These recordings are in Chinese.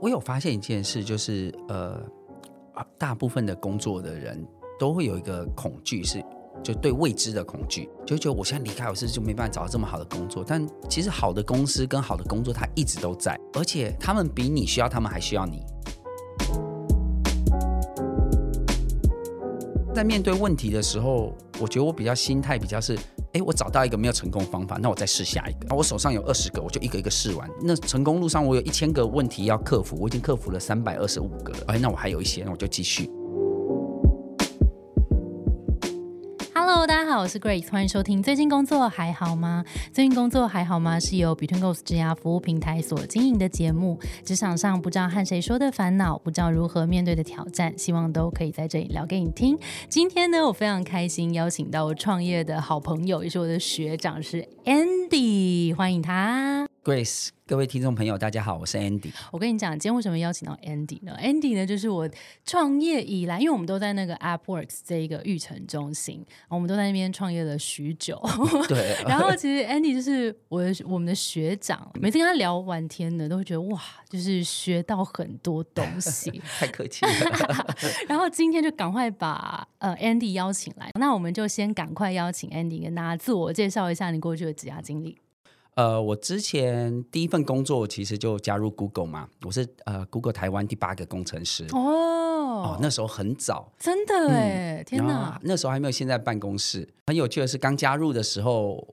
我有发现一件事，就是呃，大部分的工作的人都会有一个恐惧，是就对未知的恐惧，就觉得我现在离开，我是不是就没办法找到这么好的工作？但其实好的公司跟好的工作，它一直都在，而且他们比你需要，他们还需要你。在面对问题的时候，我觉得我比较心态比较是，哎，我找到一个没有成功方法，那我再试下一个。我手上有二十个，我就一个一个试完。那成功路上我有一千个问题要克服，我已经克服了三百二十五个了。哎，那我还有一些，那我就继续。大家好，我是 Grace，欢迎收听。最近工作还好吗？最近工作还好吗？是由 Between Goals 职涯服务平台所经营的节目。职场上不知道和谁说的烦恼，不知道如何面对的挑战，希望都可以在这里聊给你听。今天呢，我非常开心邀请到我创业的好朋友，也是我的学长，是 Andy，欢迎他。Grace，各位听众朋友，大家好，我是 Andy。我跟你讲，今天为什么邀请到 Andy 呢？Andy 呢，就是我创业以来，因为我们都在那个 AppWorks 这一个育成中心，我们都在那边创业了许久。对。然后其实 Andy 就是我的我们的学长，每次跟他聊完天呢，都会觉得哇，就是学到很多东西。太客气了。然后今天就赶快把呃 Andy 邀请来，那我们就先赶快邀请 Andy 跟大家自我介绍一下你过去的职涯经历。呃，我之前第一份工作其实就加入 Google 嘛，我是呃 Google 台湾第八个工程师哦，哦那时候很早，真的哎，天哪，那时候还没有现在办公室。很有趣的是，刚加入的时候，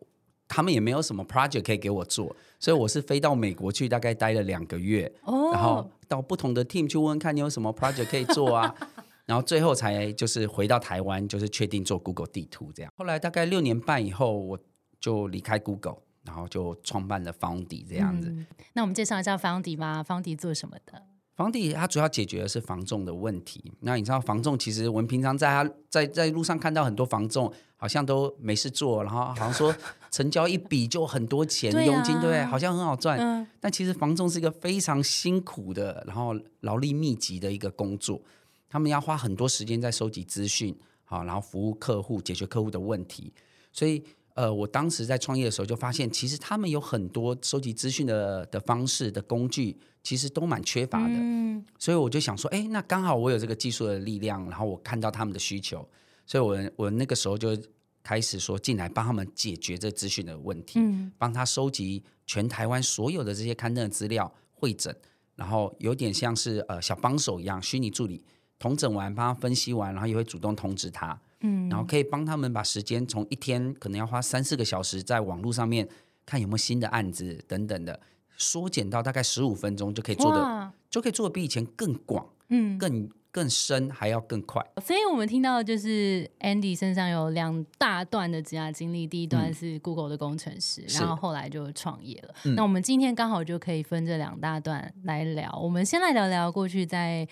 他们也没有什么 project 可以给我做，所以我是飞到美国去，大概待了两个月，哦，然后到不同的 team 去问看你有什么 project 可以做啊，然后最后才就是回到台湾，就是确定做 Google 地图这样。后来大概六年半以后，我就离开 Google。然后就创办了方迪这样子。那我们介绍一下方迪吧。方迪做什么的？方迪它主要解决的是房重的问题。那你知道房重其实我们平常在他在在路上看到很多房重，好像都没事做，然后好像说成交一笔就很多钱佣金，对不对？好像很好赚。但其实房重是一个非常辛苦的，然后劳力密集的一个工作。他们要花很多时间在收集资讯，好，然后服务客户，解决客户的问题。所以。呃，我当时在创业的时候就发现，其实他们有很多收集资讯的的方式的工具，其实都蛮缺乏的。嗯，所以我就想说，哎，那刚好我有这个技术的力量，然后我看到他们的需求，所以我我那个时候就开始说进来帮他们解决这资讯的问题，嗯，帮他收集全台湾所有的这些刊登的资料，会诊，然后有点像是呃小帮手一样，虚拟助理，统整完帮他分析完，然后也会主动通知他。嗯，然后可以帮他们把时间从一天可能要花三四个小时在网络上面看有没有新的案子等等的，缩减到大概十五分钟就可以做的，就可以做的比以前更广，嗯，更更深，还要更快。所以我们听到就是 Andy 身上有两大段的职业经历，第一段是 Google 的工程师，然后后来就创业了。那我们今天刚好就可以分这两大段来聊。我们先来聊聊过去在。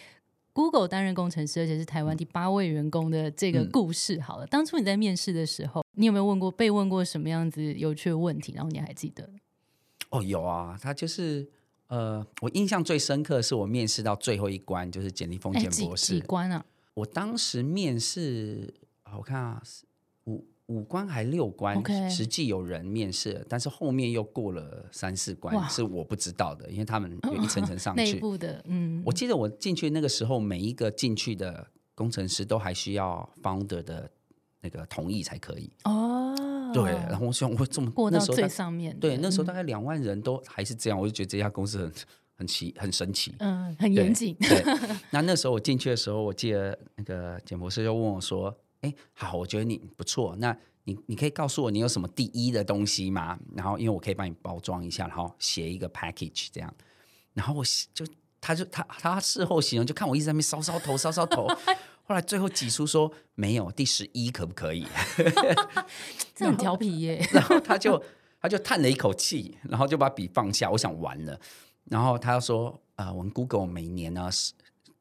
Google 担任工程师，而且是台湾第八位员工的这个故事。好了，当初你在面试的时候，你有没有问过被问过什么样子有趣的问题？然后你还记得？哦，有啊，他就是呃，我印象最深刻是我面试到最后一关，就是简历风险博士几关啊？我当时面试，我看啊，五。五关还六关，实际有人面试，但是后面又过了三四关，是我不知道的，因为他们有一层层上 去。内部的，嗯，我记得我进去那个时候，每一个进去的工程师都还需要 founder 的那个同意才可以。哦，对，然后我想我这么过到最上面，对，那时候大概两万人都还是这样，我就觉得这家公司很很奇很神奇，嗯，很严谨。对，那那时候我进去的时候，我记得那个简博士就问我说。哎，好，我觉得你不错。那你你可以告诉我你有什么第一的东西吗？然后因为我可以帮你包装一下，然后写一个 package 这样。然后我就他就他他事后形容，就看我一直在那边搔搔头搔搔头。后来最后挤出说没有第十一可不可以？这很调皮耶。然后他就他就叹了一口气，然后就把笔放下。我想完了。然后他说：“呃，我们 Google 每年呢是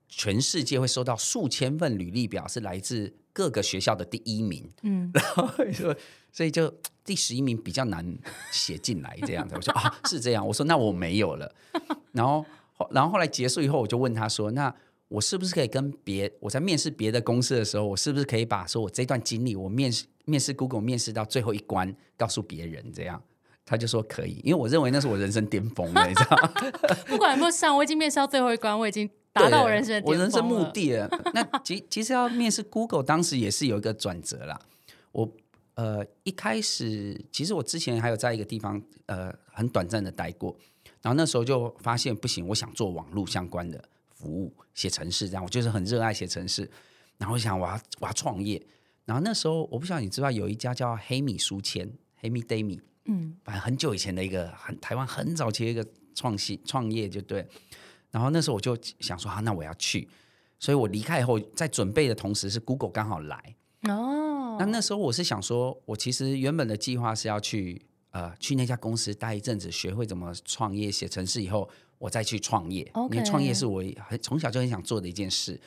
全世界会收到数千份履历表，是来自。”各个学校的第一名，嗯，然后说，所以就第十一名比较难写进来这样子。我说啊，是这样。我说那我没有了。然后，然后后来结束以后，我就问他说，那我是不是可以跟别我在面试别的公司的时候，我是不是可以把说我这段经历，我面试面试 Google 面试到最后一关，告诉别人这样？他就说可以，因为我认为那是我人生巅峰了，你知道吗？不管有没有上，我已经面试到最后一关，我已经达到我人生的我人生目。的了。那其其实要面试 Google，当时也是有一个转折啦。我呃一开始，其实我之前还有在一个地方呃很短暂的待过，然后那时候就发现不行，我想做网络相关的服务，写程式这样，我就是很热爱写程式。然后我想我要我要创业，然后那时候我不晓得你知道有一家叫黑米书签，黑米 day 米，嗯，反正很久以前的一个很台湾很早期的一个创新创业就对。然后那时候我就想说，啊，那我要去，所以我离开以后，在准备的同时是 Google 刚好来。哦，那那时候我是想说，我其实原本的计划是要去呃去那家公司待一阵子，学会怎么创业、写程式以后，我再去创业。因为创业是我很从小就很想做的一件事。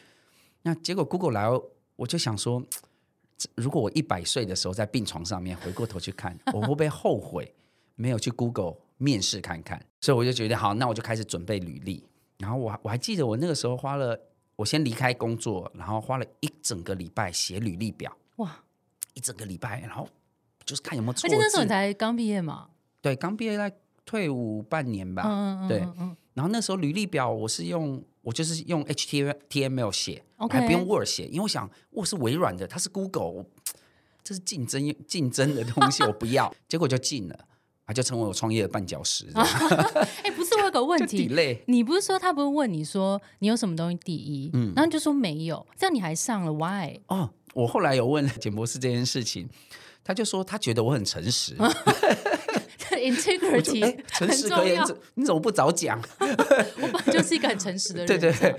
那结果 Google 来，我就想说，如果我一百岁的时候在病床上面回过头去看，我会不会后悔没有去 Google 面试看看？所以我就觉得好，那我就开始准备履历。然后我还我还记得我那个时候花了，我先离开工作，然后花了一整个礼拜写履历表。哇！一整个礼拜，然后就是看有没有错而且那时候你。才刚毕业嘛，对，刚毕业在退伍半年吧。嗯嗯嗯，对嗯嗯然后那时候履历表我是用，我就是用 HTML 写 OK 还不用 Word 写，因为我想 Word 是微软的，它是 Google，我这是竞争竞争的东西，我不要。结果就进了，啊，就成为我创业的绊脚石。这样 哎、不是，我有个问题，你不是说他不是问你说你有什么东西第一，嗯然后你就说没有，这样你还上了，why？哦，我后来有问简博士这件事情，他就说他觉得我很诚实。这 integrity 哎，诚实可你，怎么不早讲？我本来就是一个很诚实的人，对对对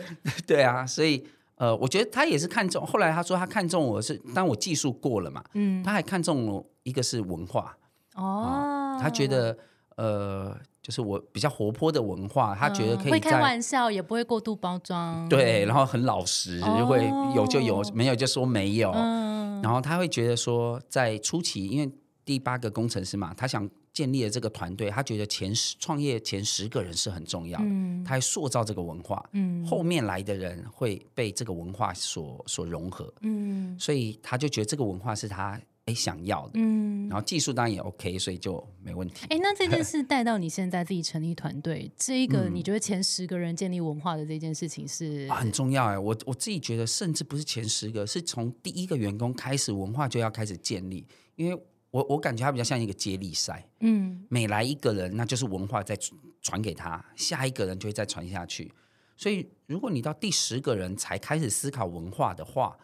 对啊，所以呃，我觉得他也是看中。后来他说他看中我是，当我技术过了嘛，嗯，他还看中我一个是文化，哦，他觉得呃，就是我比较活泼的文化，他觉得可以嗯会开。玩笑，也不会过度包装，对，然后很老实，哦会有就有，没有就说没有。嗯，然后他会觉得说，在初期，因为第八个工程师嘛，他想建立了这个团队，他觉得前十创业前十个人是很重要的，嗯他还塑造这个文化，嗯后面来的人会被这个文化所所融合，嗯所以他就觉得这个文化是他哎想要的，嗯。然后技术当然也 OK，所以就没问题。哎，那这件 事带到你现在自己成立团队，这一个嗯你觉得前十个人建立文化的这件事情是啊很重要哎，我我自己觉得，甚至不是前十个，是从第一个员工开始，文化就要开始建立。因为我我感觉它比较像一个接力赛，嗯每来一个人，那就是文化再传传给他，下一个人就会再传下去。所以，如果你到第十个人才开始思考文化的话，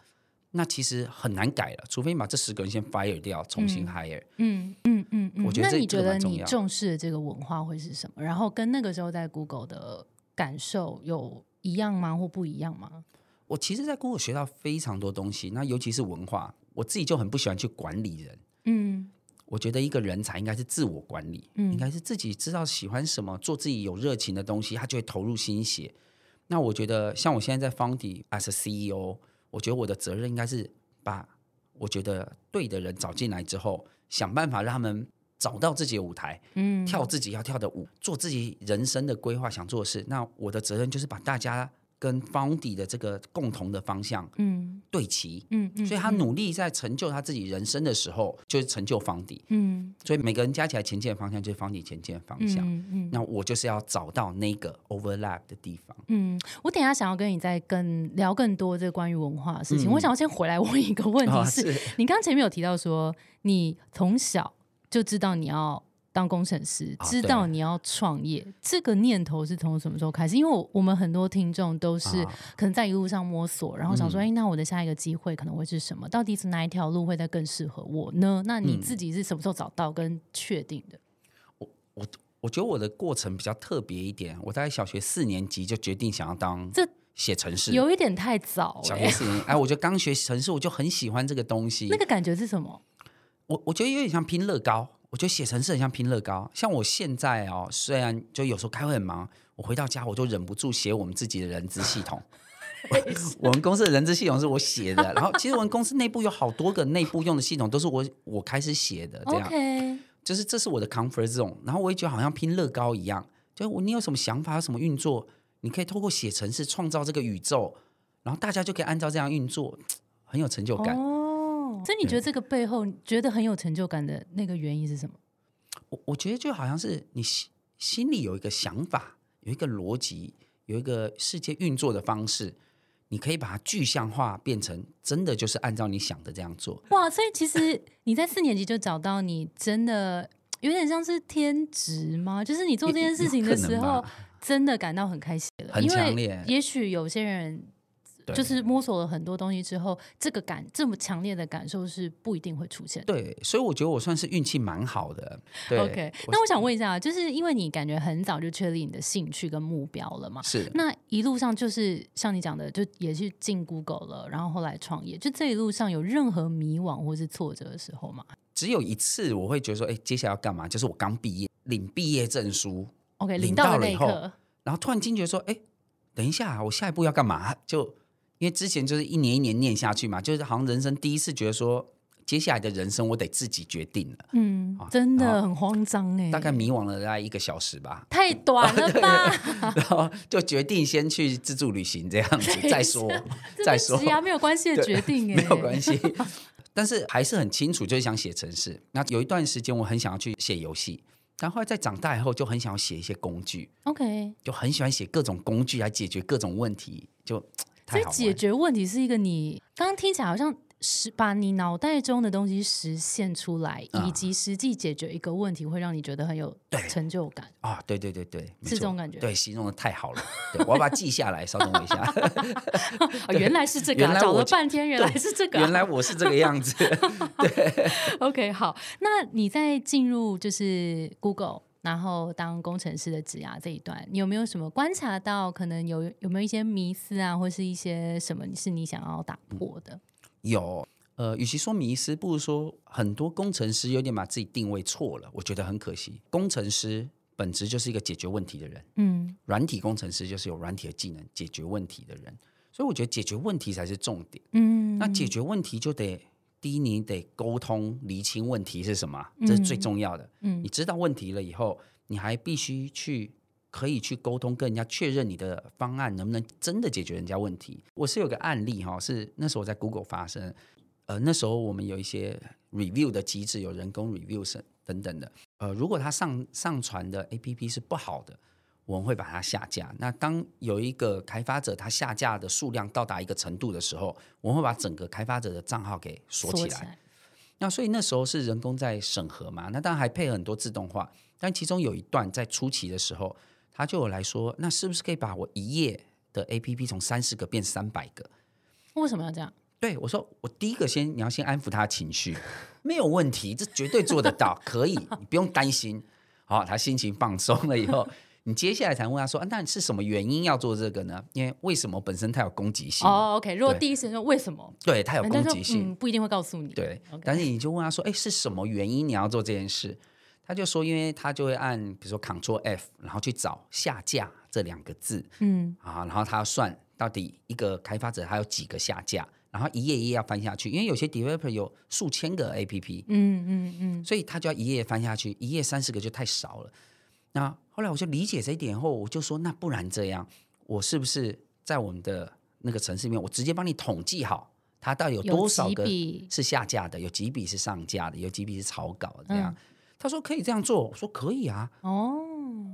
那其实很难改了，除非你把这十个人先 fire 掉，重新 hire。嗯嗯嗯嗯。我觉得你觉得你重视的这个文化会是什么？然后跟那个时候在 Google 的感受有一样吗？或不一样吗？我其实，在 Google 学到非常多东西，那尤其是文化，我自己就很不喜欢去管理人。嗯我觉得一个人才应该是自我管理，嗯应该是自己知道喜欢什么，做自己有热情的东西，他就会投入心血。那我觉得，像我现在在 Foundy as a CEO，我觉得我的责任应该是把我觉得对的人找进来之后，想办法让他们找到自己的舞台，嗯跳自己要跳的舞，做自己人生的规划，想做的事。那我的责任就是把大家跟 Foundy 的这个共同的方向嗯对齐。嗯嗯，所以他努力在成就他自己人生的时候，就是成就方底。嗯所以每个人加起来前进的方向就是方底前进的方向。嗯嗯那我就是要找到那个 overlap 的地方。嗯，我等一下想要跟你再更聊更多这个关于文化的事情。嗯我想要先回来问一个问题哦是，你刚刚前面有提到说，你从小就知道你要当工程师，啊知道你要创业，这个念头是从什么时候开始？因为我我们很多听众都是啊可能在一路上摸索，然后想说，嗯哎、那我的下一个机会可能会是什么？到底是哪一条路会再更适合我呢？那你嗯自己是什么时候找到跟确定的？我我我觉得我的过程比较特别一点，我在小学四年级就决定想要当这写程式。有一点太早小哎、学四年，哎，我就刚学程式，我就很喜欢这个东西。那个感觉是什么？我我觉得有点像拼乐高，我觉得写程式很像拼乐高。像我现在哦，虽然就有时候开会很忙，我回到家我就忍不住写我们自己的人资系统。我们公司的人资系统是我写的，然后其实我们公司内部有好多个内部用的系统都是我我开始写的，这样就是这是我的 comfort zone。然后我也觉得好像拼乐高一样，就我你有什么想法，有什么运作，你可以透过写程式创造这个宇宙，然后大家就可以按照这样运作，很有成就感。哦，所以你觉得这个背后觉得很有成就感的那个原因是什么？我我觉得就好像是你心心里有一个想法，有一个逻辑，有一个世界运作的方式，你可以把它具象化，变成真的就是按照你想的这样做。哇！所以其实你在四年级就找到你真的有点像是天职吗？就是你做这件事情的时候，真的感到很开心了，很强烈。也许有些人。就是摸索了很多东西之后，这个感这么强烈的感受是不一定会出现。对，所以我觉得我算是运气蛮好的。OK，那我想问一下，就是因为你感觉很早就确立你的兴趣跟目标了嘛？是。那一路上就是像你讲的，就也是进 Google 了，然后后来创业，就这一路上有任何迷惘或是挫折的时候吗？只有一次，我会觉得说，哎，接下来要干嘛？就是我刚毕业，领毕业证书，OK，领到了以后，然后突然惊觉说，哎，等一下，我下一步要干嘛？就因为之前就是一年一年念下去嘛，就是好像人生第一次觉得说，接下来的人生我得自己决定了。嗯，真的很慌张哎，大概迷惘了大概一个小时吧，太短了吧？然后就决定先去自助旅行这样子再说，再说，没有关系的 决定哎，没有关系。但是还是很清楚，就是想写程式。那有一段时间我很想要去写游戏，但后来在长大以后就很想要写一些工具。OK，就很喜欢写各种工具来解决各种问题，就。所以解决问题是一个你刚刚听起来好像是把你脑袋中的东西实现出来，以及实际解决一个问题，会让你觉得很有成就感啊！对对对对，是这种感觉。对，形容的太好了，我要把它记下来。稍等我一下，原来是这个，找了半天，原来是这个，原来我是这个样子。对，OK，好，那你在进入就是 Google。然后当工程师的职涯这一段，你有没有什么观察到？可能有有没有一些迷思啊，或是一些什么是你想要打破的？有，呃，与其说迷思，不如说很多工程师有点把自己定位错了，我觉得很可惜。工程师本质就是一个解决问题的人，嗯，软体工程师就是有软体的技能解决问题的人，所以我觉得解决问题才是重点，嗯，那解决问题就得。第一，你得沟通厘清问题是什么，这是最重要的。嗯，你知道问题了以后，你还必须去可以去沟通，跟人家确认你的方案能不能真的解决人家问题。我是有个案例哈，是那时候在 Google 发生，呃，那时候我们有一些 review 的机制，有人工 review 等等的。呃，如果他上上传的 APP 是不好的。我们会把它下架。那当有一个开发者他下架的数量到达一个程度的时候，我们会把整个开发者的账号给锁起来。那所以那时候是人工在审核嘛？那当然还配合很多自动化。但其中有一段在初期的时候，他就有来说：“那是不是可以把我一页的 APP 从三十个变三百个？”为什么要这样？对我说：“我第一个先你要先安抚他的情绪，没有问题，这绝对做得到，可以，你不用担心。”好，他心情放松了以后。你接下来才问他说：“啊，那是什么原因要做这个呢？因为为什么本身它有攻击性？哦，OK。如果第一时间说为什么，对它有攻击性，不一定会告诉你。对，但是你就问他说：，哎，是什么原因你要做这件事？他就说，因为他就会按，比如说 Ctrl F，然后去找下架这两个字，嗯，啊，然后他要算到底一个开发者他有几个下架，然后一页一页要翻下去，因为有些 developer 有数千个 APP，嗯嗯嗯，所以他就要一页翻下去，一页三十个就太少了。”那后来我就理解这一点后，我就说那不然这样，我是不是在我们的那个城市里面，我直接帮你统计好，它到底有多少个是下架的，有几笔是上架的，有几笔是草稿这样。他说可以这样做，我说可以啊。哦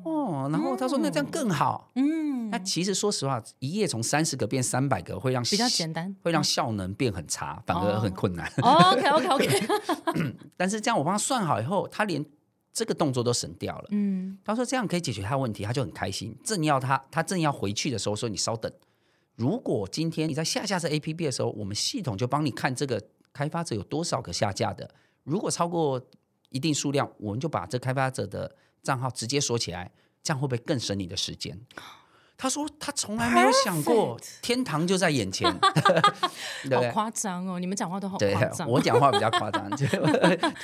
哦，然后他说那这样更好。嗯，那其实说实话，一页从三十个变三百个，会让比较简单，会让效能变很差，反而很困难。哦 OK OK OK。但是这样我帮他算好以后，他连。这个动作都省掉了。嗯，他说这样可以解决他问题，他就很开心。正要他，他正要回去的时候，说你稍等。如果今天你在下架这 A P P 的时候，我们系统就帮你看这个开发者有多少个下架的。如果超过一定数量，我们就把这开发者的账号直接锁起来。这样会不会更省你的时间？他说他从来没有想过天堂就在眼前，好夸张哦！你们讲话都好夸张，我讲话比较夸张。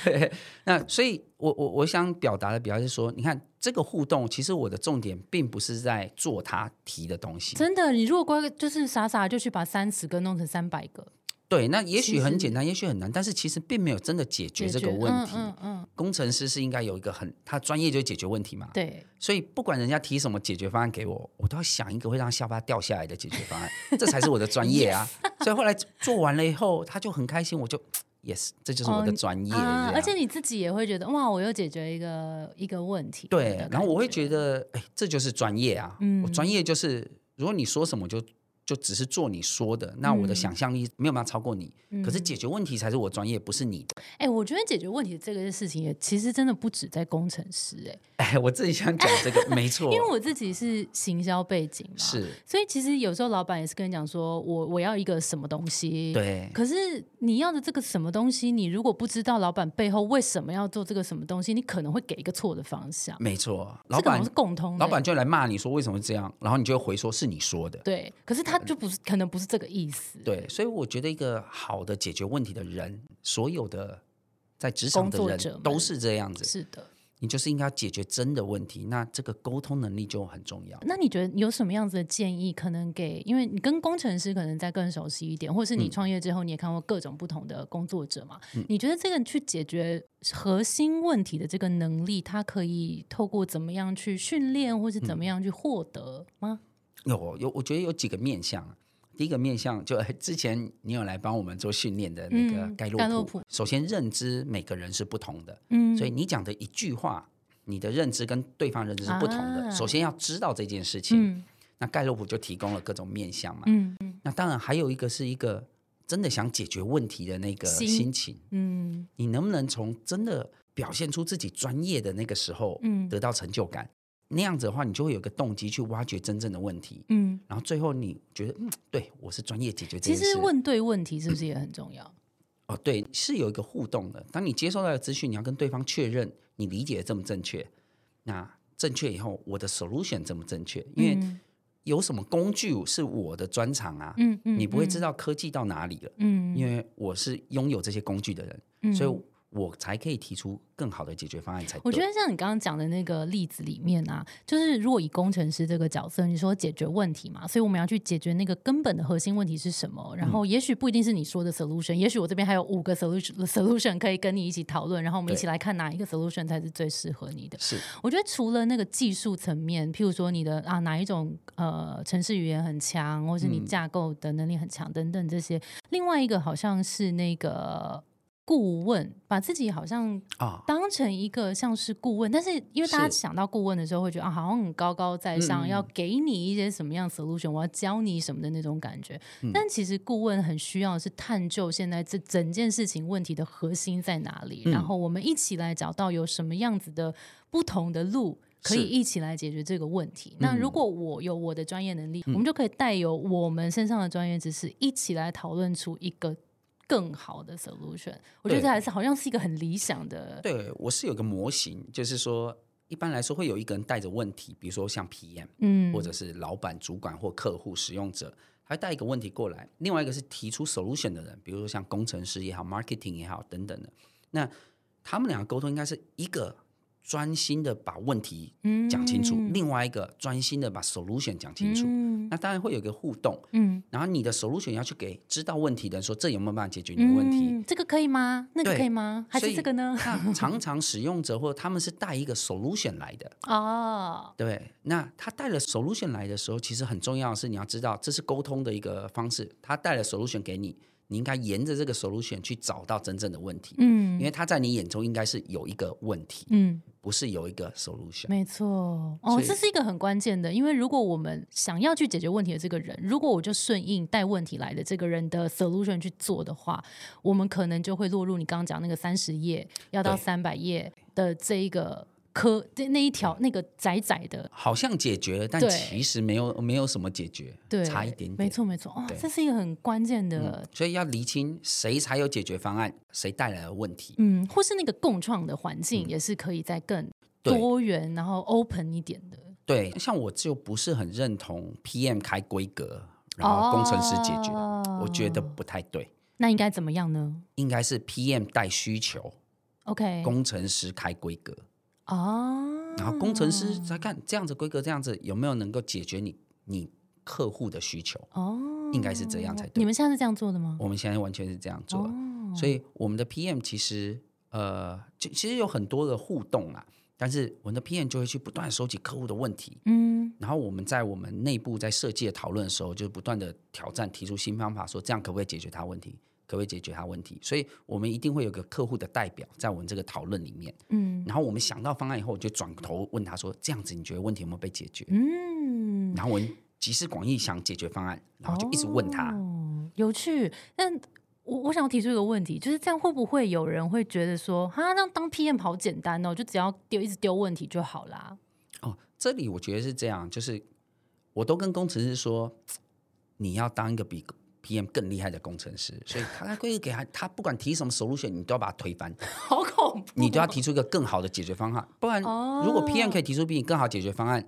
对，那所以，我我我想表达的比较是说，你看这个互动，其实我的重点并不是在做他提的东西。真的，你如果乖就是傻傻就去把三十个弄成三百个。对，那也许很简单，也许很难，但是其实并没有真的解决这个问题。嗯嗯，工程师是应该有一个很，他专业就解决问题嘛。对，所以不管人家提什么解决方案给我，我都要想一个会让下巴掉下来的解决方案，这才是我的专业啊。所以后来做完了以后，他就很开心，我就 yes，这就是我的专业。而且你自己也会觉得哇，我又解决一个一个问题。对，然后我会觉得，哎，这就是专业啊！我专业就是，如果你说什么就。就只是做你说的，那我的想象力没有办法超过你。可是解决问题才是我专业，不是你的。哎，我觉得解决问题这个事情也其实真的不止在工程师。哎，哎，我自己想讲这个，没错，因为我自己是行销背景嘛，是，所以其实有时候老板也是跟你讲说，我我要一个什么东西，对。可是你要的这个什么东西，你如果不知道老板背后为什么要做这个什么东西，你可能会给一个错的方向。没错，老板是共通的，老板就来骂你说为什么这样，然后你就会回说是你说的。对，可是他就不是可能。不是这个意思。对，所以我觉得一个好的解决问题的人，所有的在职场的人都是这样子。是的，你就是应该解决真的问题，那这个沟通能力就很重要。那你觉得有什么样子的建议，可能给？因为你跟工程师可能再更熟悉一点，或是你创业之后你也看过各种不同的工作者嘛？你觉得这个去解决核心问题的这个能力，它可以透过怎么样去训练，或是怎么样去获得吗？有有，我觉得有几个面向。第一个面向就之前你有来帮我们做训练的那个盖洛普，首先认知每个人是不同的，嗯，所以你讲的一句话，你的认知跟对方认知是不同的。首先要知道这件事情，那盖洛普就提供了各种面向嘛，嗯嗯，那当然还有一个是一个真的想解决问题的那个心情，嗯，你能不能从真的表现出自己专业的那个时候，嗯，得到成就感？那样子的话，你就会有个动机去挖掘真正的问题，嗯，然后最后你觉得，嗯，对我是专业解决这件事。其实问对问题是不是也很重要？哦，对，是有一个互动的。当你接收到的资讯，你要跟对方确认你理解的这么正确。那正确以后，我的 solution 这么正确？因为有什么工具是我的专长啊？嗯嗯，你不会知道科技到哪里了，嗯，因为我是拥有这些工具的人，所以。我才可以提出更好的解决方案才。我觉得像你刚刚讲的那个例子里面啊，就是如果以工程师这个角色，你说解决问题嘛，所以我们要去解决那个根本的核心问题是什么。然后也许不一定是你说的 solution，也许我这边还有五个 solution solution 可以跟你一起讨论，然后我们一起来看哪一个 solution 才是最适合你的。是，我觉得除了那个技术层面，譬如说你的啊哪一种呃城市语言很强，或是你架构的能力很强等等这些，另外一个好像是那个。顾问把自己好像啊。当成一个像是顾问，但是因为大家想到顾问的时候，会觉得啊好像很高高在上，要给你一些什么样 solution，我要教你什么的那种感觉。但其实顾问很需要是探究现在这整件事情问题的核心在哪里，然后我们一起来找到有什么样子的不同的路，可以一起来解决这个问题。那如果我有我的专业能力，我们就可以带有我们身上的专业知识，一起来讨论出一个。更好的 solution，我觉得这还是好像是一个很理想的。对我是有个模型，就是说一般来说会有一个人带着问题，比如说像 PM，嗯，或者是老板、主管或客户、使用者，他带一个问题过来。另外一个是提出 solution 的人，比如说像工程师也好、marketing 也好等等的。那他们两个沟通应该是一个。专心的把问题讲清楚，另外一个专心的把 solution 讲清楚，那当然会有一个互动。嗯，然后你的 solution 要去给知道问题的人说，这有没有办法解决你的问题？这个可以吗？那个可以吗？还是这个呢？常常使用者或他们是带一个 solution 来的 哦。对，那他带了 solution 来的时候，其实很重要的是你要知道，这是沟通的一个方式。他带了 solution 给你。你应该沿着这个 solution 去找到真正的问题，嗯，因为他在你眼中应该是有一个问题，嗯，不是有一个 solution。没错，哦，这是一个很关键的，因为如果我们想要去解决问题的这个人，如果我就顺应带问题来的这个人的 solution 去做的话，我们可能就会落入你刚刚讲那个三十页要到三百页的这一个。科那那一条那个窄窄的，好像解决了，但其实没有没有什么解决，对差一点点。没错没错，哦，这是一个很关键的，所以要厘清谁才有解决方案，谁带来了问题。嗯，或是那个共创的环境也是可以再更多元，然后 open 一点的。对，像我就不是很认同 PM 开规格，然后工程师解决，我觉得不太对。那应该怎么样呢？应该是 PM 带需求，OK，工程师开规格。哦，然后工程师在看这样子规格，这样子有没有能够解决你你客户的需求？哦，应该是这样才对。你们现在是这样做的吗？我们现在完全是这样做，所以我们的 PM 其实呃，其实有很多的互动啊。但是我们的 PM 就会去不断收集客户的问题，嗯，然后我们在我们内部在设计的讨论的时候，就不断的挑战，提出新方法，说这样可不可以解决他问题？可不可以解决他问题？所以我们一定会有个客户的代表在我们这个讨论里面，嗯，然后我们想到方案以后，就转头问他说：“这样子你觉得问题有没有被解决？”嗯，然后我们集思广益想解决方案，然后就一直问他，哦有趣。但我我想提出一个问题，就是这样会不会有人会觉得说，哈，那当 PM 好简单哦，就只要丢一直丢问题就好啦？哦，这里我觉得是这样，就是我都跟工程师说，你要当一个比 PM 更厉害的工程师，所以他会给他，他不管提什么 solution，你都要把它推翻，好恐怖，你都要提出一个更好的解决方案，不然如果 PM 可以提出比你更好解决方案，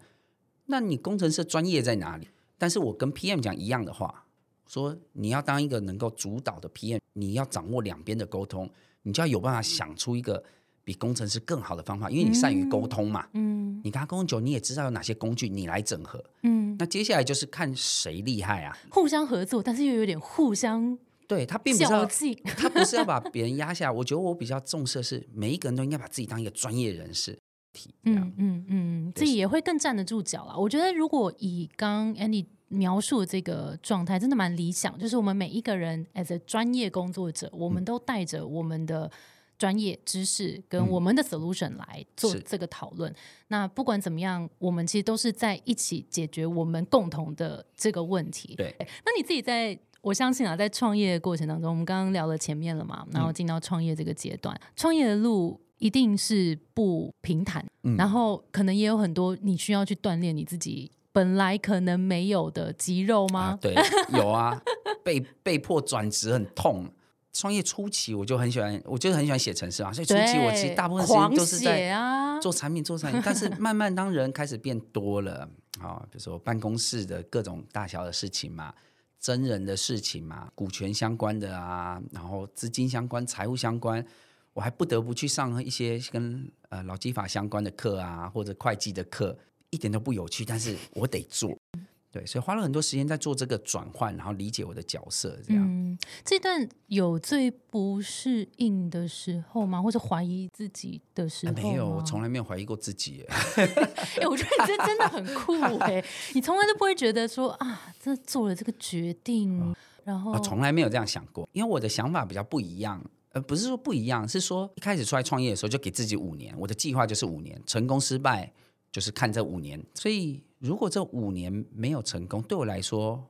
那你工程师专业在哪里？但是我跟 PM 讲一样的话。说你要当一个能够主导的 PM，你要掌握两边的沟通，你就要有办法想出一个比工程师更好的方法，因为你善于沟通嘛。嗯，你跟他沟通久，你也知道有哪些工具，你来整合。嗯，那接下来就是看谁厉害啊，互相合作，但是又有点互相对他并不是 他不是要把别人压下。我觉得我比较重视的是每一个人都应该把自己当一个专业人士。嗯嗯嗯，自己也会更站得住脚啊。我觉得如果以刚 Andy。描述的这个状态真的蛮理想，就是我们每一个人 as a 专业工作者，我们都带着我们的专业知识跟我们的 solution 来做这个讨论。那不管怎么样，我们其实都是在一起解决我们共同的这个问题。对，那你自己在我相信啊，在创业的过程当中，我们刚刚聊了前面了嘛，然后进到创业这个阶段，创业的路一定是不平坦，然后可能也有很多你需要去锻炼你自己。本来可能没有的肌肉吗？对，有啊，被被迫转职很痛。创业初期我就很喜欢，我就是很喜欢写程式啊，所以初期我其实大部分时间都是在做产品、做产品。但是慢慢当人开始变多了啊，比如说办公室的各种大小的事情嘛，真人的事情嘛，股权相关的啊，然后资金相关、财务相关，我还不得不去上一些跟呃劳基法相关的课啊，或者会计的课。一点都不有趣，但是我得做，对，所以花了很多时间在做这个转换，然后理解我的角色，这样。这段有最不适应的时候吗？或者怀疑自己的时候？没有，我从来没有怀疑过自己。哎，我觉得你这真的很酷哎！你从来都不会觉得说啊，这做了这个决定，然后我从来没有这样想过，因为我的想法比较不一样。呃，不是说不一样，是说一开始出来创业的时候就给自己五年，我的计划就是五年，成功失败。就是看这五年，所以如果这五年没有成功，对我来说，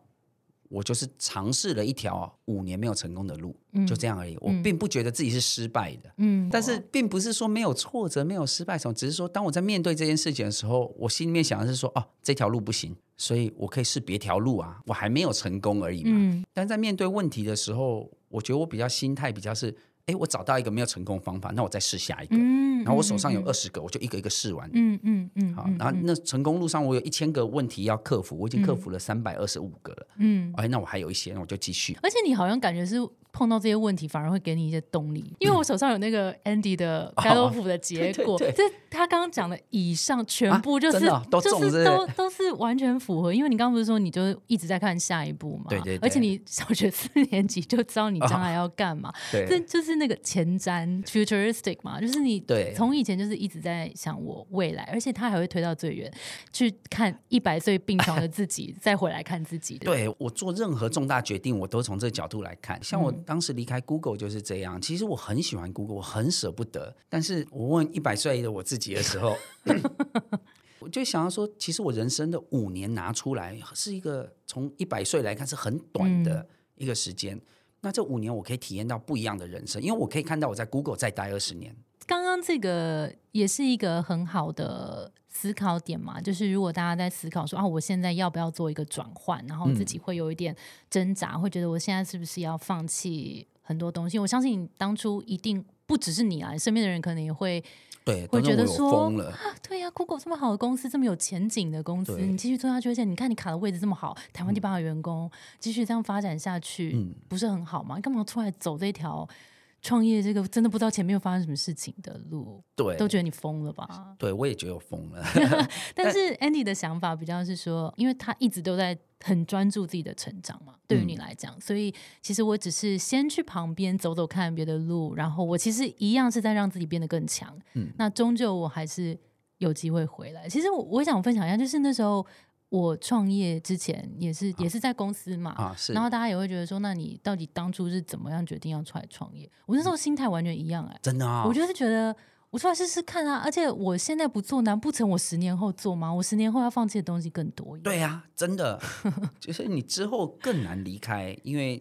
我就是尝试了一条五年没有成功的路，就这样而已。我并不觉得自己是失败的，嗯，但是并不是说没有挫折、没有失败什么，只是说当我在面对这件事情的时候，我心里面想的是说，哦，这条路不行，所以我可以试别条路啊，我还没有成功而已嘛。但在面对问题的时候，我觉得我比较心态比较是。哎，我找到一个没有成功方法，那我再试下一个。然后我手上有二十个，我就一个一个试完。嗯嗯嗯。好，然后那成功路上我有一千个问题要克服，我已经克服了三百二十五个了。嗯。哎，那我还有一些，那我就继续。而且你好像感觉是。碰到这些问题反而会给你一些动力，因为我手上有那个 Andy 的盖洛普的结果，这他刚刚讲的以上全部就是就是都都是完全符合，因为你刚刚不是说你就一直在看下一步嘛，对对，而且你小学四年级就知道你将来要干嘛，这就是那个前瞻 futuristic 嘛，就是你从以前就是一直在想我未来，而且他还会推到最远去看一百岁病床的自己，再回来看自己。对我做任何重大决定，我都从这个角度来看，像我。当时离开 Google 就是这样。其实我很喜欢 Google，我很舍不得。但是我问一百岁的我自己的时候，我就想要说，其实我人生的五年拿出来，是一个从一百岁来看是很短的一个时间。那这五年我可以体验到不一样的人生，因为我可以看到我在 Google 再待二十年。刚刚这个也是一个很好的思考点嘛，就是如果大家在思考说啊，我现在要不要做一个转换，然后自己会有一点挣扎，会觉得我现在是不是要放弃很多东西？我相信你当初一定不只是你啊，身边的人可能也会对，会觉得说啊，对呀，Google 这么好的公司，这么有前景的公司，你继续做下去，而且你看你卡的位置这么好，台湾第八个员工，继续这样发展下去，不是很好吗？干嘛出来走这条？创业这个真的不知道前面发生什么事情的路，对，都觉得你疯了吧？对，我也觉得我疯了。但是 Andy 的想法比较是说，因为他一直都在很专注自己的成长嘛，对于你来讲，所以其实我只是先去旁边走走看别的路，然后我其实一样是在让自己变得更强。嗯，那终究我还是有机会回来。其实我我想分享一下，就是那时候。我创业之前也是也是在公司嘛，啊，是，然后大家也会觉得说，那你到底当初是怎么样决定要出来创业？我那时候心态完全一样哎、真的啊，我就是觉得我出来试试看啊，而且我现在不做，难不成我十年后做吗？我十年后要放弃的东西更多。对呀、真的，就是你之后更难离开，因为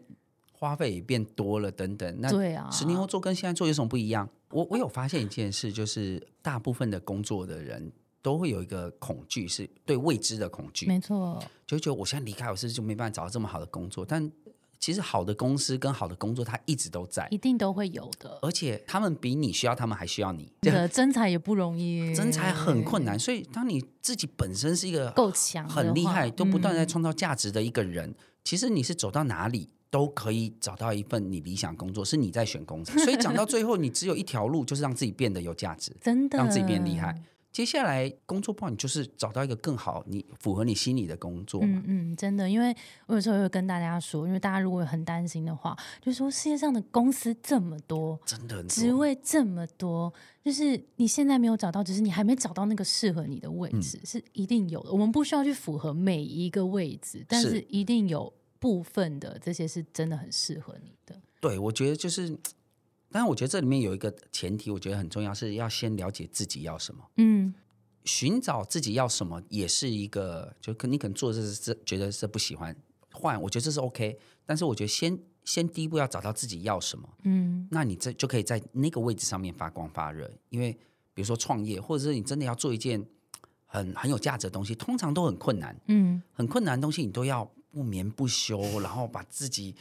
花费也变多了等等。那对啊，十年后做跟现在做有什么不一样？我我有发现一件事，就是大部分的工作的人都会有一个恐惧，是对未知的恐惧，没错，就觉得我现在离开，我是不是就没办法找到这么好的工作？但其实好的公司跟好的工作，它一直都在，一定都会有的。而且他们比你需要，他们还需要你。真的真才也不容易，真才很困难，所以当你自己本身是一个够强，很厉害，都不断在嗯创造价值的一个人，其实你是走到哪里都可以找到一份你理想工作，是你在选工作。所以讲到最后，你只有一条路，就是让自己变得有价值，真的让自己变厉害。。接下来工作不好，你就是找到一个更好、你符合你心里的工作嘛。嗯嗯，真的，因为我有时候会跟大家说，因为大家如果很担心的话，就说世界上的公司这么多，真的职位这么多，就是你现在没有找到，只是你还没找到那个适合你的位置，是一定有的。我们不需要去符合每一个位置，但是是一定有部分的这些是真的很适合你的。对，我觉得就是，但是我觉得这里面有一个前提，我觉得很重要，是要先了解自己要什么。嗯寻找自己要什么，也是一个，就可你可能做这是这觉得是不喜欢换，我觉得这是 OK，但是我觉得先先第一步要找到自己要什么，嗯那你这就可以在那个位置上面发光发热。因为比如说创业，或者是你真的要做一件很很有价值的东西，通常都很困难，嗯，很困难的东西你都要不眠不休，然后把自己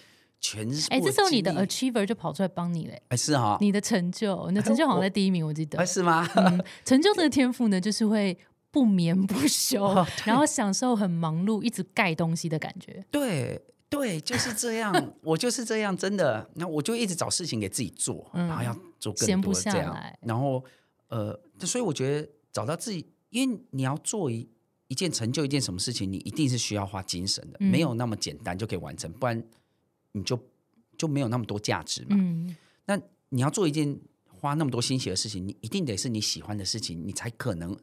全是哎、这时候你的 achiever 就跑出来帮你嘞，哎是哈，你的成就，你的成就好像在第一名，我记得。哎。是吗？嗯，成就这个天赋呢，就是会不眠不休，哦然后享受很忙碌、一直盖东西的感觉。对对，就是这样，我就是这样，真的。那我就一直找事情给自己做，然后要做更嗯闲不多这样。下来，然后呃，所以我觉得找到自己，因为你要做一一件成就一件什么事情，你一定是需要花精神的，嗯。没有那么简单就可以完成，不然你就就没有那么多价值嘛。嗯，那你要做一件花那么多心血的事情，你一定得是你喜欢的事情，你才可能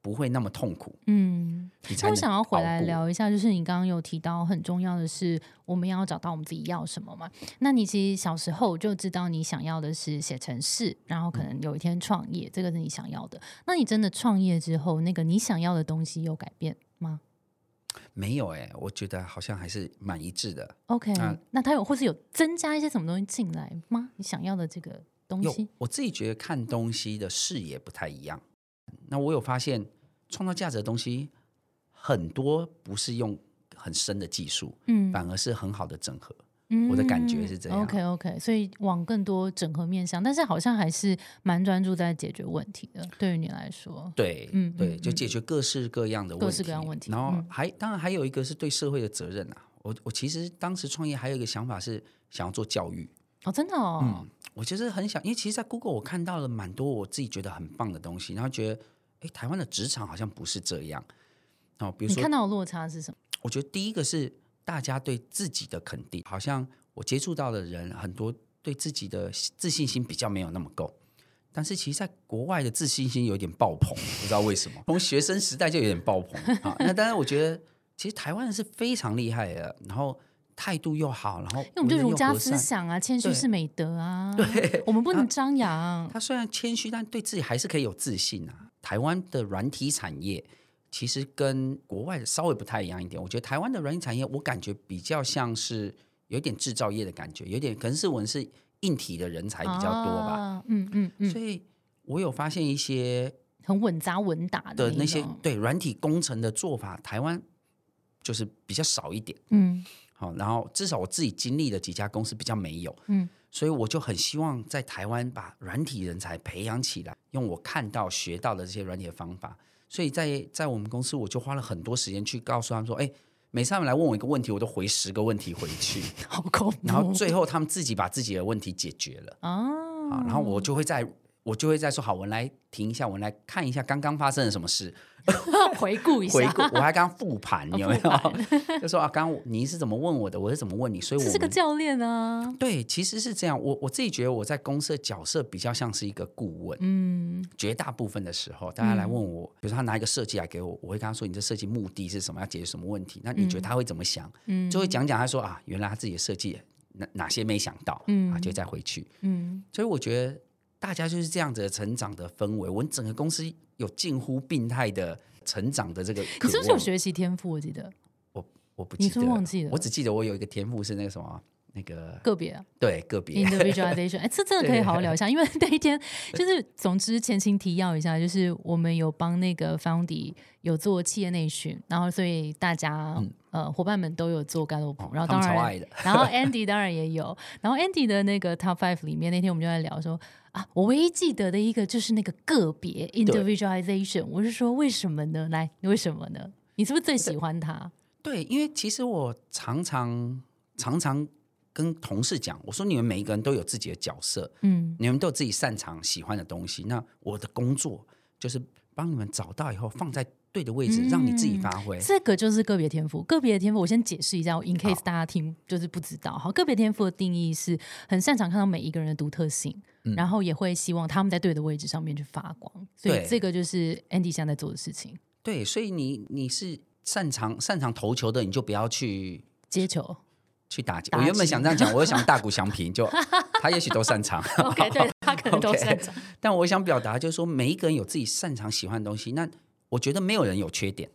不会那么痛苦。嗯，那我想要回来聊一下，就是你刚刚有提到很重要的是，我们要找到我们自己要什么嘛？那你其实小时候就知道你想要的是写程式，然后可能有一天创业，这个是你想要的。那你真的创业之后，那个你想要的东西有改变吗没有哎、我觉得好像还是蛮一致的。？OK，、啊那他有或是有增加一些什么东西进来吗？你想要的这个东西？我自己觉得看东西的视野不太一样。那我有发现，创造价值的东西很多不是用很深的技术，嗯反而是很好的整合。嗯我的感觉是这样 OK OK，所以往更多整合面向，但是好像还是蛮专注在解决问题的。对于你来说，对，嗯对，嗯就解决各式各样的问题，各式各样问题然后嗯还、当然还有一个是对社会的责任啊。我我其实当时创业还有一个想法是想要做教育，哦，真的哦，嗯，我其实很想，因为其实，在 Google 我看到了蛮多我自己觉得很棒的东西，然后觉得，哎，台湾的职场好像不是这样。哦，比如说你看，到的落差是什么？我觉得第一个是大家对自己的肯定，好像我接触到的人很多对自己的自信心比较没有那么够。但是其实，在国外的自信心有点爆棚，不知道为什么，从学生时代就有点爆棚 啊。那当然，我觉得其实台湾人是非常厉害的，然后态度又好，然后因为我们就儒家思想啊，谦虚是美德啊，对，我们不能张扬。他虽然谦虚，但对自己还是可以有自信啊。台湾的软体产业其实跟国外的稍微不太一样一点。我觉得台湾的软体产业，我感觉比较像是有点制造业的感觉，有点可能是我们是硬体的人才比较多吧。啊嗯嗯嗯，所以我有发现一些很稳扎稳打的那些种对软体工程的做法，台湾就是比较少一点。嗯好，然后至少我自己经历的几家公司比较没有，嗯所以我就很希望在台湾把软体人才培养起来，用我看到学到的这些软体的方法。所以在在我们公司，我就花了很多时间去告诉他们说，哎，每次他们来问我一个问题，我都回十个问题回去，好恐怖。然后最后他们自己把自己的问题解决了啊啊，然后我就会在我就会在说好，我们来停一下，我们来看一下刚刚发生了什么事，回顾一下，回顾，我还刚复盘，有没有？就说啊，刚刚你是怎么问我的，我是怎么问你，所以我是个教练啊。对，其实是这样。我我自己觉得我在公司的角色比较像是一个顾问。嗯，绝大部分的时候，大家来问我，比如说他拿一个设计来给我，我会跟他说：“你这设计目的是什么？要解决什么问题？”那你觉得他会怎么想？嗯，就会讲讲他说啊，原来他自己的设计哪哪些没想到，嗯啊，就再回去。嗯，所以我觉得。大家就是这样子的成长的氛围，我们整个公司有近乎病态的成长的这个。你是不是有学习天赋？我记得我我不记得，忘记了。我只记得我有一个天赋是那个什么那个个别，对个别 individualization。哎，这真的可以好好聊一下，因为那一天就是总之前情提要一下，就是我们有帮那个 Foundy 有做企业内训，然后所以大家呃伙伴们都有做甘露普，然后当然然后 Andy 当然也有，然后 Andy 的那个 Top Five 里面那天我们就在聊说啊。我唯一记得的一个就是那个个别 individualization，我是说为什么呢？来，为什么呢？你是不是最喜欢他？对，因为其实我常常常常跟同事讲，我说你们每一个人都有自己的角色，嗯，你们都有自己擅长喜欢的东西。那我的工作就是帮你们找到以后放在。对的位置，让你自己发挥。这个就是个别天赋。个别的天赋，我先解释一下，in case 大家听就是不知道。好，个别天赋的定义是很擅长看到每一个人的独特性，然后也会希望他们在对的位置上面去发光。所以这个就是 Andy 现在在做的事情。对，所以你你是擅长擅长投球的，你就不要去接球。去打击，我原本想这样讲，我又想大鼓相平，就他也许都擅长，OK，对 他可能都擅长。但我想表达就是说，每一个人有自己擅长喜欢的东西。那我觉得没有人有缺点，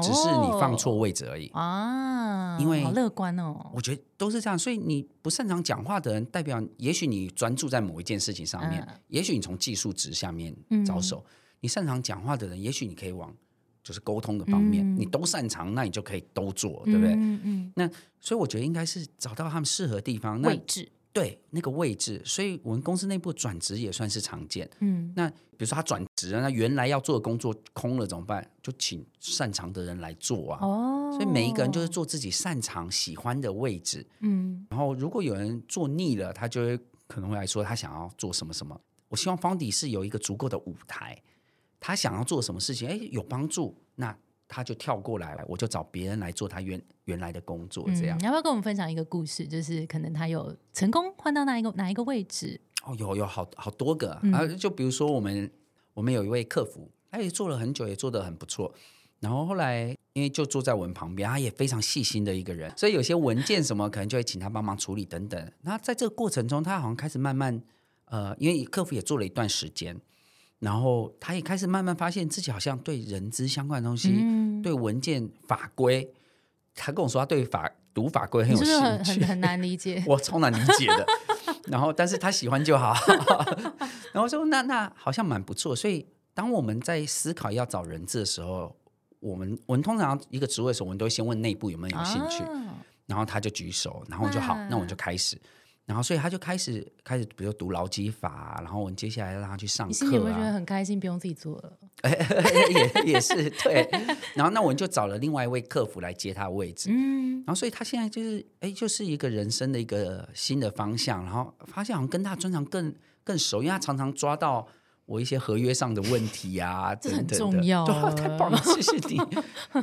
只是你放错位置而已啊。因为好乐观哦，我觉得都是这样。所以你不擅长讲话的人，代表也许你专注在某一件事情上面，也许你从技术值下面着手。你擅长讲话的人，也许你可以往。就是沟通的方面，你都擅长，那你就可以都做，对不对？嗯嗯。那所以我觉得应该是找到他们适合的地方，位置对那个位置。所以我们公司内部转职也算是常见。嗯。那比如说他转职了，那原来要做的工作空了怎么办？就请擅长的人来做啊。哦。所以每一个人就是做自己擅长、喜欢的位置。嗯。然后如果有人做腻了，他就会可能会来说他想要做什么什么。我希望方迪是有一个足够的舞台。他想要做什么事情，哎，有帮助，那他就跳过来，我就找别人来做他原原来的工作。这样，你要不要跟我们分享一个故事？就是可能他有成功换到哪一个哪一个位置？哦，有有好好多个啊，就比如说我们我们有一位客服，他也做了很久，也做得很不错。然后后来因为就坐在我们旁边，他也非常细心的一个人，所以有些文件什么可能就会请他帮忙处理等等。那在这个过程中，他好像开始慢慢呃，因为客服也做了一段时间。然后他也开始慢慢发现自己好像对人资相关的东西，对文件法规，他跟我说他对法读法规很有兴趣，很很难理解，我超难理解的。然后，但是他喜欢就好。然后说那那好像蛮不错。所以当我们在思考要找人资的时候，我们我们通常一个职位的时候，我们都会先问内部有没有有兴趣，然后他就举手，然后就好，那我们就开始。然后，所以他就开始开始，比如读劳基法，然后我们接下来让他去上课。你心里会觉得很开心，不用自己做了。也也是对。然后，那我们就找了另外一位客服来接他的位置。嗯。然后，所以他现在就是，哎，就是一个人生的一个新的方向。然后发现好像跟他专长更更熟，因为他常常抓到我一些合约上的问题啊，这很重要。太棒了，谢谢你。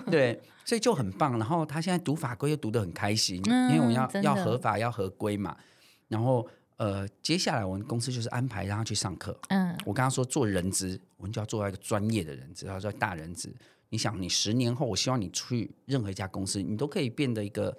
对，所以就很棒。然后他现在读法规又读得很开心，因为我们要要合法要合规嘛。然后，呃，接下来我们公司就是安排让他去上课。嗯，我跟他说做人资，我们就要做到一个专业的人资，要做大人资。你想，你十年后，我希望你去任何一家公司，你都可以变得一个，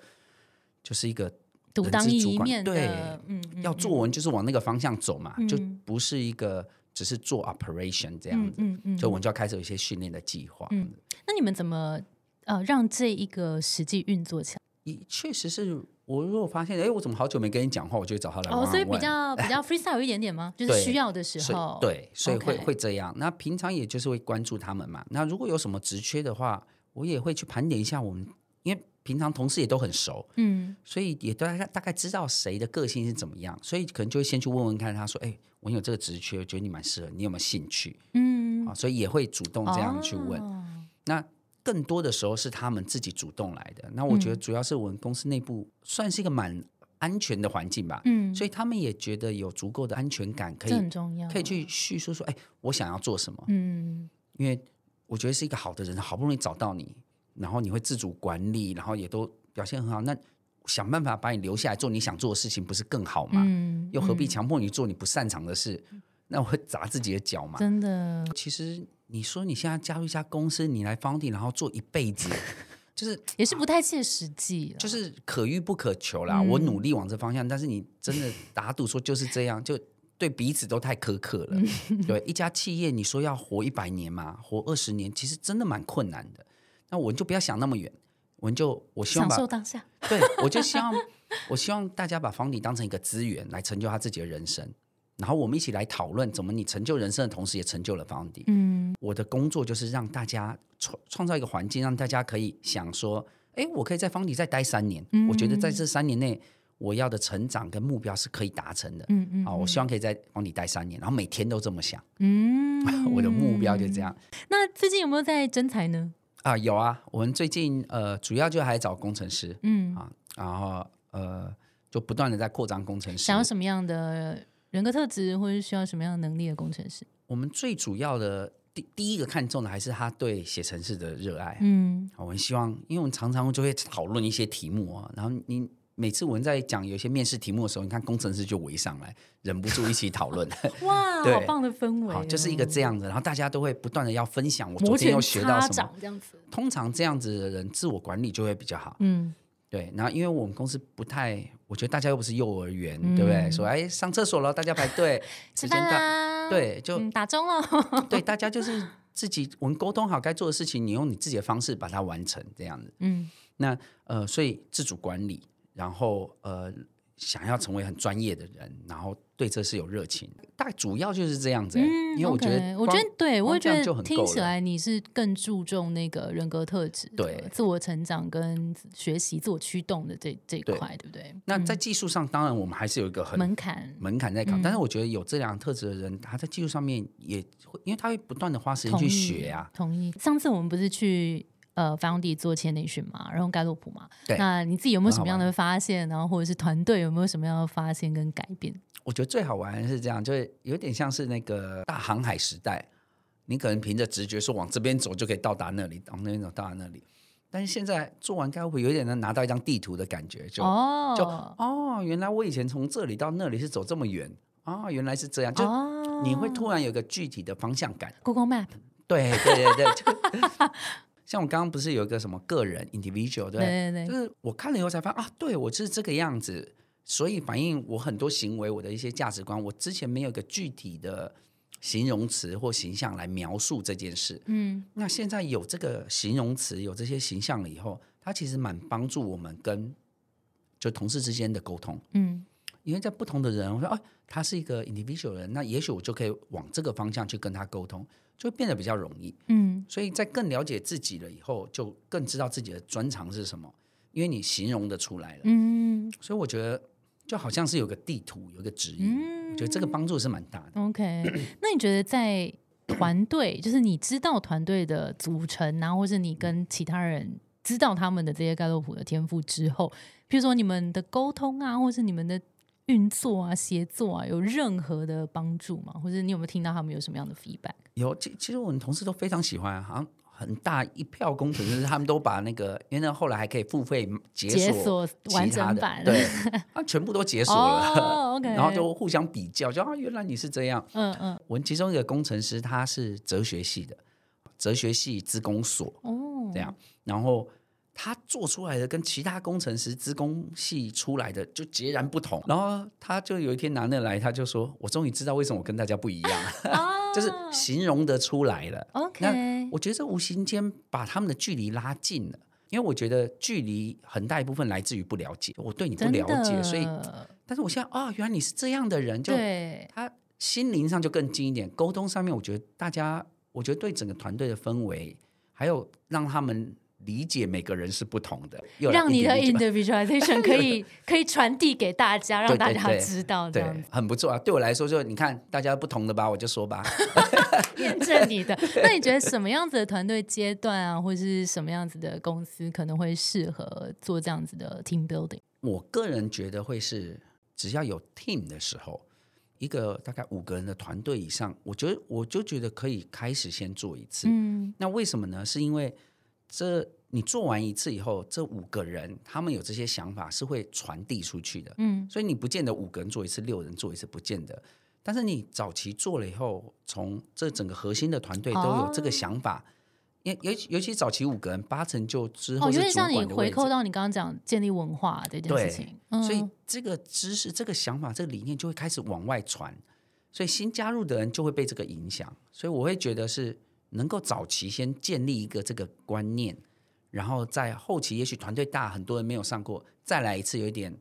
就是一个独当一面。对，嗯，要做文就是往那个方向走嘛，就不是一个只是做 operation 这样子。嗯嗯，所以我们就要开始有一些训练的计划。嗯，那你们怎么呃让这一个实际运作起来？也确实是。我如果发现，哎，我怎么好久没跟你讲话，我就会找他来。哦，所以比较比较 freestyle 一点点吗？就是需要的时候。对，所以会会这样。那平常也就是会关注他们嘛。那如果有什么职缺的话，我也会去盘点一下我们，因为平常同事也都很熟，嗯，所以也大概大概知道谁的个性是怎么样，所以可能就会先去问问看，他说，哎，我有这个职缺，我觉得你蛮适合，你有没有兴趣？嗯，啊，所以也会主动这样去问。那。更多的时候是他们自己主动来的。那我觉得主要是我们公司内部算是一个蛮安全的环境吧，嗯，所以他们也觉得有足够的安全感，可以很重要，可以去叙述说，哎，我想要做什么，嗯，因为我觉得是一个好的人，好不容易找到你，然后你会自主管理，然后也都表现很好，那想办法把你留下来做你想做的事情，不是更好吗？嗯，又何必强迫你做你不擅长的事？那我会砸自己的脚嘛？真的，其实你说你现在加入一家公司，你来方地，然后做一辈子。就是 也是不太切实际，就是可遇不可求啦。我努力往这方向，但是你真的打赌说就是这样，就对彼此都太苛刻了。对一家企业，你说要活一百年嘛，活二十年，其实真的蛮困难的。那我们就不要想那么远，我们就我希望享受当下。对，我就希望我希望大家把房底当成一个资源来成就他自己的人生。然后我们一起来讨论，怎么你成就人生的同时，也成就了房地。嗯，我的工作就是让大家创创造一个环境，让大家可以想说，哎，我可以在方底再待三年。我觉得在这三年内，我要的成长跟目标是可以达成的。嗯嗯，啊，我希望可以在方底待三年，然后每天都这么想。嗯，我的目标就这样。那最近有没有在征才呢？啊，有啊，我们最近呃，主要就还找工程师。嗯啊，然后呃，就不断的在扩张工程师。想要什么样的？人格特质或者需要什么样的能力的工程师？我们最主要的第第一个看重的还是他对写程式的热爱。嗯，我们希望，因为我们常常就会讨论一些题目啊，然后你每次我们在讲有些面试题目的时候，你看工程师就围上来，忍不住一起讨论。哇，好棒的氛围！好，就是一个这样子，然后大家都会不断的要分享我昨天又学到什么这样子。通常这样子的人自我管理就会比较好。嗯。对，然后因为我们公司不太，我觉得大家又不是幼儿园，对不对？说哎，上厕所了，大家排队，时间到，对，就打钟了。对，大家 就是自己，我们沟通好该做的事情，你用你自己的方式把它完成，这样子。嗯，那呃，所以自主管理，然后呃。想要成为很专业的人，然后对这是有热情，大概主要就是这样子。嗯，因为我觉得，我觉得对我觉得听起来你是更注重那个人格特质，对自我成长跟学习、自我驱动的这这一块，对不对？那在技术上，当然我们还是有一个很门槛门槛在考，但是我觉得有这两个特质的人，他在技术上面也会，因为他会不断的花时间去学啊。同意。上次我们不是去。呃，方地做千内训嘛，然后盖洛普嘛，那你自己有没有什么样的发现？然后或者是团队有没有什么样的发现跟改变？我觉得最好玩的是这样，就是有点像是那个大航海时代，你可能凭着直觉说往这边走就可以到达那里，往那边走到达那里。但是现在做完盖洛普，有点能拿到一张地图的感觉，就就哦，原来我以前从这里到那里是走这么远啊，原来是这样，就你会突然有个具体的方向感。Google Map，对对对对。像我刚刚不是有一个什么个人 individual 对对对，就是我看了以后才发现啊，对我就是这个样子，所以反映我很多行为，我的一些价值观，我之前没有一个具体的形容词或形象来描述这件事。嗯，那现在有这个形容词，有这些形象了以后，它其实蛮帮助我们跟就同事之间的沟通。嗯，因为在不同的人，我说啊，他是一个 individual 人，那也许我就可以往这个方向去跟他沟通。就变得比较容易，嗯，所以在更了解自己了以后，就更知道自己的专长是什么，因为你形容的出来了，嗯，所以我觉得就好像是有个地图，有个指引，我觉得这个帮助是蛮大的。OK，那你觉得在团队，就是你知道团队的组成，然后或是你跟其他人知道他们的这些盖洛普的天赋之后，譬如说你们的沟通啊，或是你们的。运作啊，协作啊，有任何的帮助吗？或者你有没有听到他们有什么样的 feedback？有，其其实我们同事都非常喜欢，好像很大一票工程师，他们都把那个，因为那后来还可以付费解锁完整版，对，啊，全部都解锁了 然后就互相比较，就啊，原来你是这样，嗯嗯。我们其中一个工程师他是哲学系的，哲学系资工所，哦，这样，然后。他做出来的跟其他工程师、资工系出来的就截然不同。然后他就有一天拿那来，他就说：“我终于知道为什么我跟大家不一样，就是形容得出来了。” OK，那我觉得这无形间把他们的距离拉近了，因为我觉得距离很大一部分来自于不了解，我对你不了解，所以，但是我现在啊，原来你是这样的人，就他心灵上就更近一点。沟通上面，我觉得大家，我觉得对整个团队的氛围，还有让他们。理解每个人是不同的，让你的 individualization 可以可以传递给大家，让大家知道，这样很不错啊。对我来说，就你看大家不同的吧，我就说吧，验证你的。那你觉得什么样子的团队阶段啊，或是什么样子的公司可能会适合做这样子的 team building？我个人觉得会是，只要有 team 的时候，一个大概五个人的团队以上，我觉得我就觉得可以开始先做一次。嗯，那为什么呢？是因为这。你做完一次以后，这五个人他们有这些想法是会传递出去的，嗯，所以你不见得五个人做一次，六人做一次不见得，但是你早期做了以后，从这整个核心的团队都有这个想法，尤尤尤其早期五个人，八成就之后，哦，有点像你回扣到你刚刚讲建立文化这件事情，所以这个知识、这个想法、这个理念就会开始往外传，所以新加入的人就会被这个影响，所以我会觉得是能够早期先建立一个这个观念。然后在后期，也许团队大，很多人没有上过，再来一次，有一点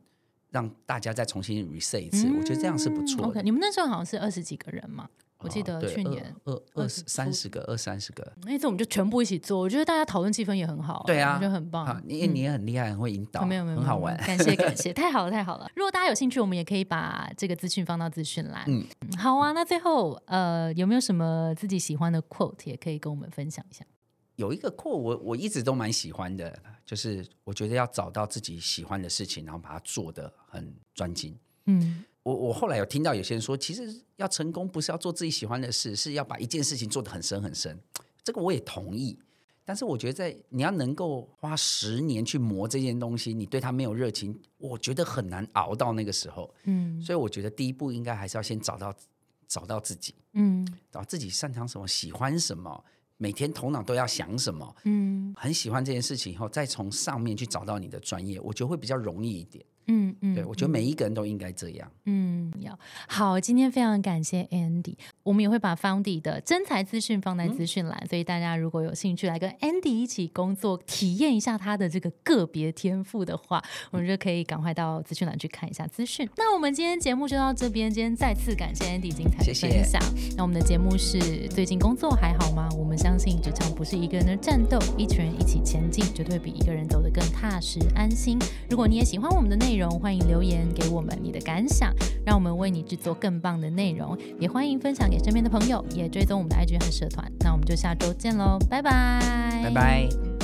让大家再重新 reset 一次，我觉得这样是不错。OK，你们那时候好像是二十几个人嘛？我记得去年二二十三十个，二三十个。那次我们就全部一起做，我觉得大家讨论气氛也很好，对啊，我觉得很棒。你你也很厉害，很会引导，没有没有，很好玩。感谢感 谢，太好了太好了。如果大家有兴趣，我们也可以把这个资讯放到资讯栏。嗯，好啊。那最后呃，有没有什么自己喜欢的 quote 也可以跟我们分享一下？有一个 quote 我我一直都蛮喜欢的，就是我觉得要找到自己喜欢的事情，然后把它做的很专精。嗯，我我后来有听到有些人说，其实要成功不是要做自己喜欢的事，是要把一件事情做得很深很深。这个我也同意，但是我觉得在你要能够花十年去磨这件东西，你对它没有热情，我觉得很难熬到那个时候。嗯，所以我觉得第一步应该还是要先找到找到自己，嗯，找自己擅长什么，喜欢什么。每天头脑都要想什么？嗯，很喜欢这件事情以后，再从上面去找到你的专业，我觉得会比较容易一点。嗯嗯，对我觉得每一个人都应该这样。嗯，要好，今天非常感谢 Andy，我们也会把 Foundy 的真才资讯放在资讯栏，所以大家如果有兴趣来跟 Andy 一起工作，体验一下他的这个个别天赋的话，我们就可以赶快到资讯栏去看一下资讯。那我们今天节目就到这边，今天再次感谢 Andy 精彩的分享。那我们的节目是最近工作还好吗？我们相信职场不是一个人的战斗，一群人一起前进，绝对比一个人走得更踏实安心。如果你也喜欢我们的内容，欢迎留言给我们你的感想，让我们为你制作更棒的内容。也欢迎分享给身边的朋友，也追踪我们的 IG 和社团。那我们就下周见喽，拜拜，拜拜。